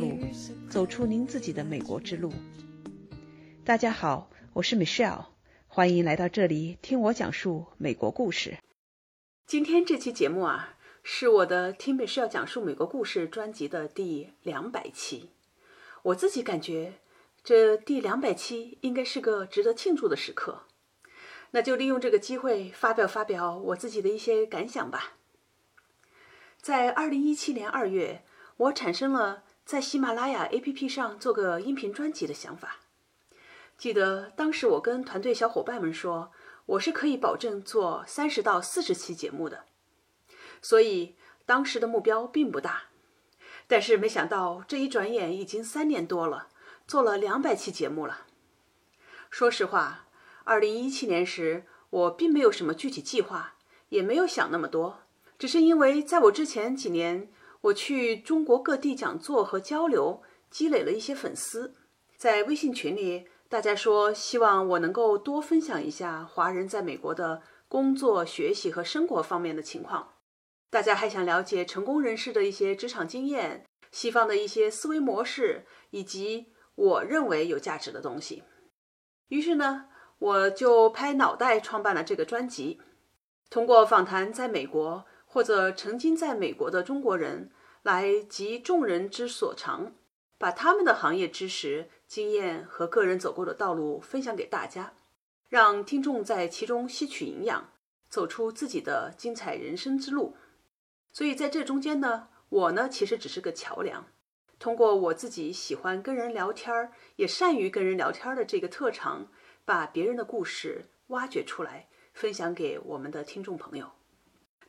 路，走出您自己的美国之路。大家好，我是 Michelle，欢迎来到这里听我讲述美国故事。今天这期节目啊，是我的《听 Michelle 讲述美国故事》专辑的第两百期。我自己感觉，这第两百期应该是个值得庆祝的时刻。那就利用这个机会发表发表我自己的一些感想吧。在二零一七年二月，我产生了在喜马拉雅 APP 上做个音频专辑的想法。记得当时我跟团队小伙伴们说，我是可以保证做三十到四十期节目的，所以当时的目标并不大。但是没想到这一转眼已经三年多了，做了两百期节目了。说实话。二零一七年时，我并没有什么具体计划，也没有想那么多，只是因为在我之前几年，我去中国各地讲座和交流，积累了一些粉丝，在微信群里，大家说希望我能够多分享一下华人在美国的工作、学习和生活方面的情况，大家还想了解成功人士的一些职场经验、西方的一些思维模式，以及我认为有价值的东西。于是呢。我就拍脑袋创办了这个专辑，通过访谈在美国或者曾经在美国的中国人，来集众人之所长，把他们的行业知识、经验和个人走过的道路分享给大家，让听众在其中吸取营养，走出自己的精彩人生之路。所以在这中间呢，我呢其实只是个桥梁，通过我自己喜欢跟人聊天儿，也善于跟人聊天的这个特长。把别人的故事挖掘出来，分享给我们的听众朋友。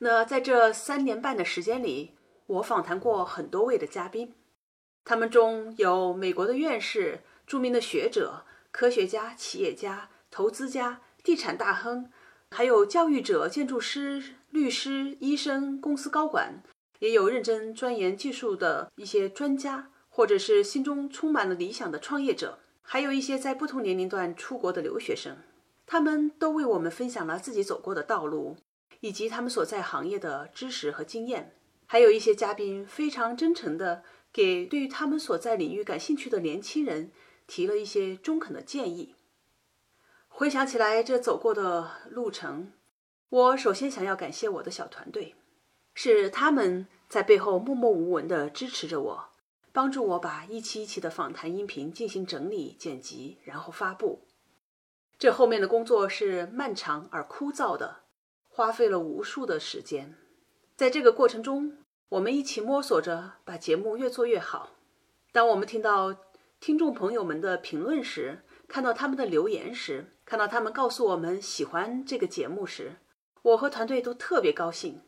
那在这三年半的时间里，我访谈过很多位的嘉宾，他们中有美国的院士、著名的学者、科学家、企业家、投资家、地产大亨，还有教育者、建筑师、律师、医生、公司高管，也有认真钻研技术的一些专家，或者是心中充满了理想的创业者。还有一些在不同年龄段出国的留学生，他们都为我们分享了自己走过的道路，以及他们所在行业的知识和经验。还有一些嘉宾非常真诚地给对于他们所在领域感兴趣的年轻人提了一些中肯的建议。回想起来，这走过的路程，我首先想要感谢我的小团队，是他们在背后默默无闻地支持着我。帮助我把一期一期的访谈音频进行整理、剪辑，然后发布。这后面的工作是漫长而枯燥的，花费了无数的时间。在这个过程中，我们一起摸索着把节目越做越好。当我们听到听众朋友们的评论时，看到他们的留言时，看到他们告诉我们喜欢这个节目时，我和团队都特别高兴，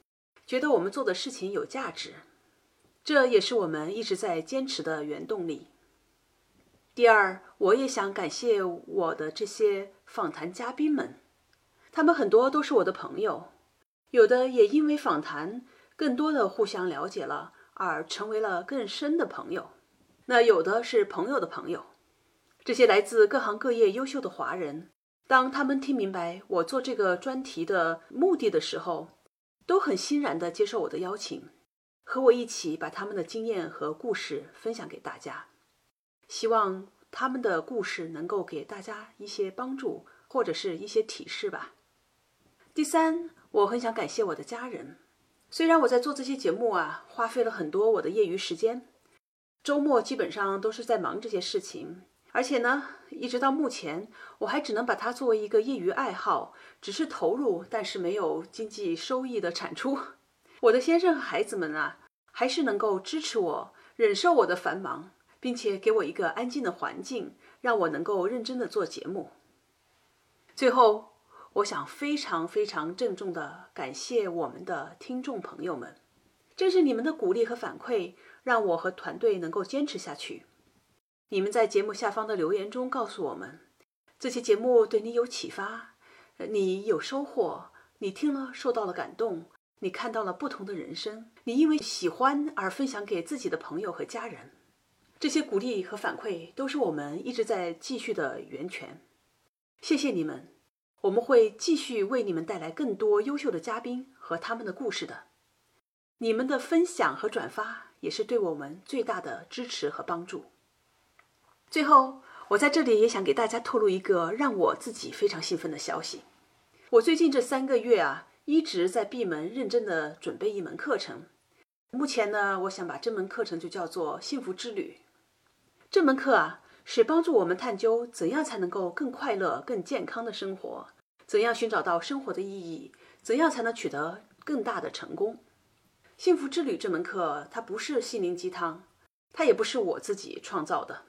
觉得我们做的事情有价值。这也是我们一直在坚持的原动力。第二，我也想感谢我的这些访谈嘉宾们，他们很多都是我的朋友，有的也因为访谈更多的互相了解了而成为了更深的朋友。那有的是朋友的朋友，这些来自各行各业优秀的华人，当他们听明白我做这个专题的目的的时候，都很欣然地接受我的邀请。和我一起把他们的经验和故事分享给大家，希望他们的故事能够给大家一些帮助或者是一些提示吧。第三，我很想感谢我的家人，虽然我在做这些节目啊，花费了很多我的业余时间，周末基本上都是在忙这些事情，而且呢，一直到目前，我还只能把它作为一个业余爱好，只是投入，但是没有经济收益的产出。我的先生和孩子们啊，还是能够支持我，忍受我的繁忙，并且给我一个安静的环境，让我能够认真的做节目。最后，我想非常非常郑重的感谢我们的听众朋友们，正是你们的鼓励和反馈，让我和团队能够坚持下去。你们在节目下方的留言中告诉我们，这期节目对你有启发，你有收获，你听了受到了感动。你看到了不同的人生，你因为喜欢而分享给自己的朋友和家人，这些鼓励和反馈都是我们一直在继续的源泉。谢谢你们，我们会继续为你们带来更多优秀的嘉宾和他们的故事的。你们的分享和转发也是对我们最大的支持和帮助。最后，我在这里也想给大家透露一个让我自己非常兴奋的消息。我最近这三个月啊，一直在闭门认真的准备一门课程。目前呢，我想把这门课程就叫做“幸福之旅”。这门课啊，是帮助我们探究怎样才能够更快乐、更健康的生活，怎样寻找到生活的意义，怎样才能取得更大的成功。“幸福之旅”这门课，它不是心灵鸡汤，它也不是我自己创造的，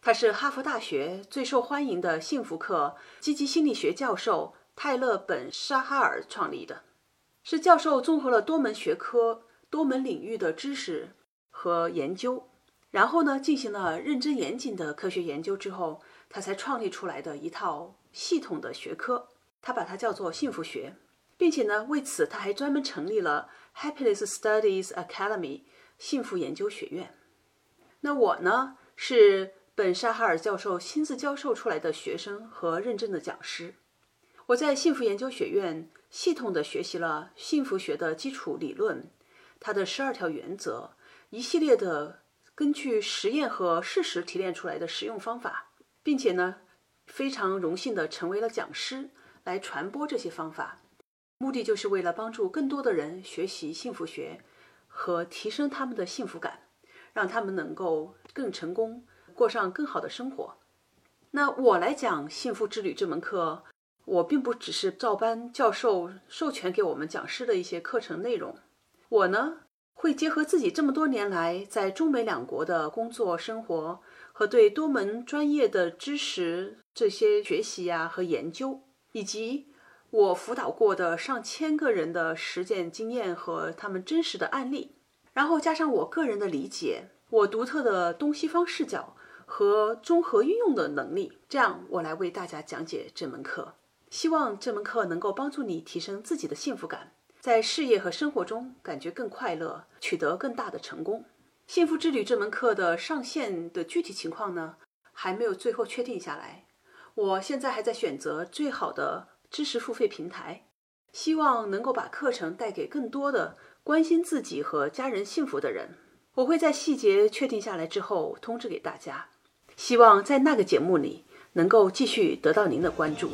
它是哈佛大学最受欢迎的幸福课积极心理学教授。泰勒·本·沙哈尔创立的，是教授综合了多门学科、多门领域的知识和研究，然后呢进行了认真严谨的科学研究之后，他才创立出来的一套系统的学科。他把它叫做幸福学，并且呢为此他还专门成立了 Happiness Studies Academy 幸福研究学院。那我呢是本·沙哈尔教授亲自教授出来的学生和认证的讲师。我在幸福研究学院系统的学习了幸福学的基础理论，它的十二条原则，一系列的根据实验和事实提炼出来的实用方法，并且呢，非常荣幸的成为了讲师，来传播这些方法，目的就是为了帮助更多的人学习幸福学和提升他们的幸福感，让他们能够更成功，过上更好的生活。那我来讲幸福之旅这门课。我并不只是照搬教授授权给我们讲师的一些课程内容，我呢会结合自己这么多年来在中美两国的工作生活和对多门专业的知识这些学习呀和研究，以及我辅导过的上千个人的实践经验和他们真实的案例，然后加上我个人的理解，我独特的东西方视角和综合运用的能力，这样我来为大家讲解这门课。希望这门课能够帮助你提升自己的幸福感，在事业和生活中感觉更快乐，取得更大的成功。幸福之旅这门课的上线的具体情况呢，还没有最后确定下来。我现在还在选择最好的知识付费平台，希望能够把课程带给更多的关心自己和家人幸福的人。我会在细节确定下来之后通知给大家，希望在那个节目里能够继续得到您的关注。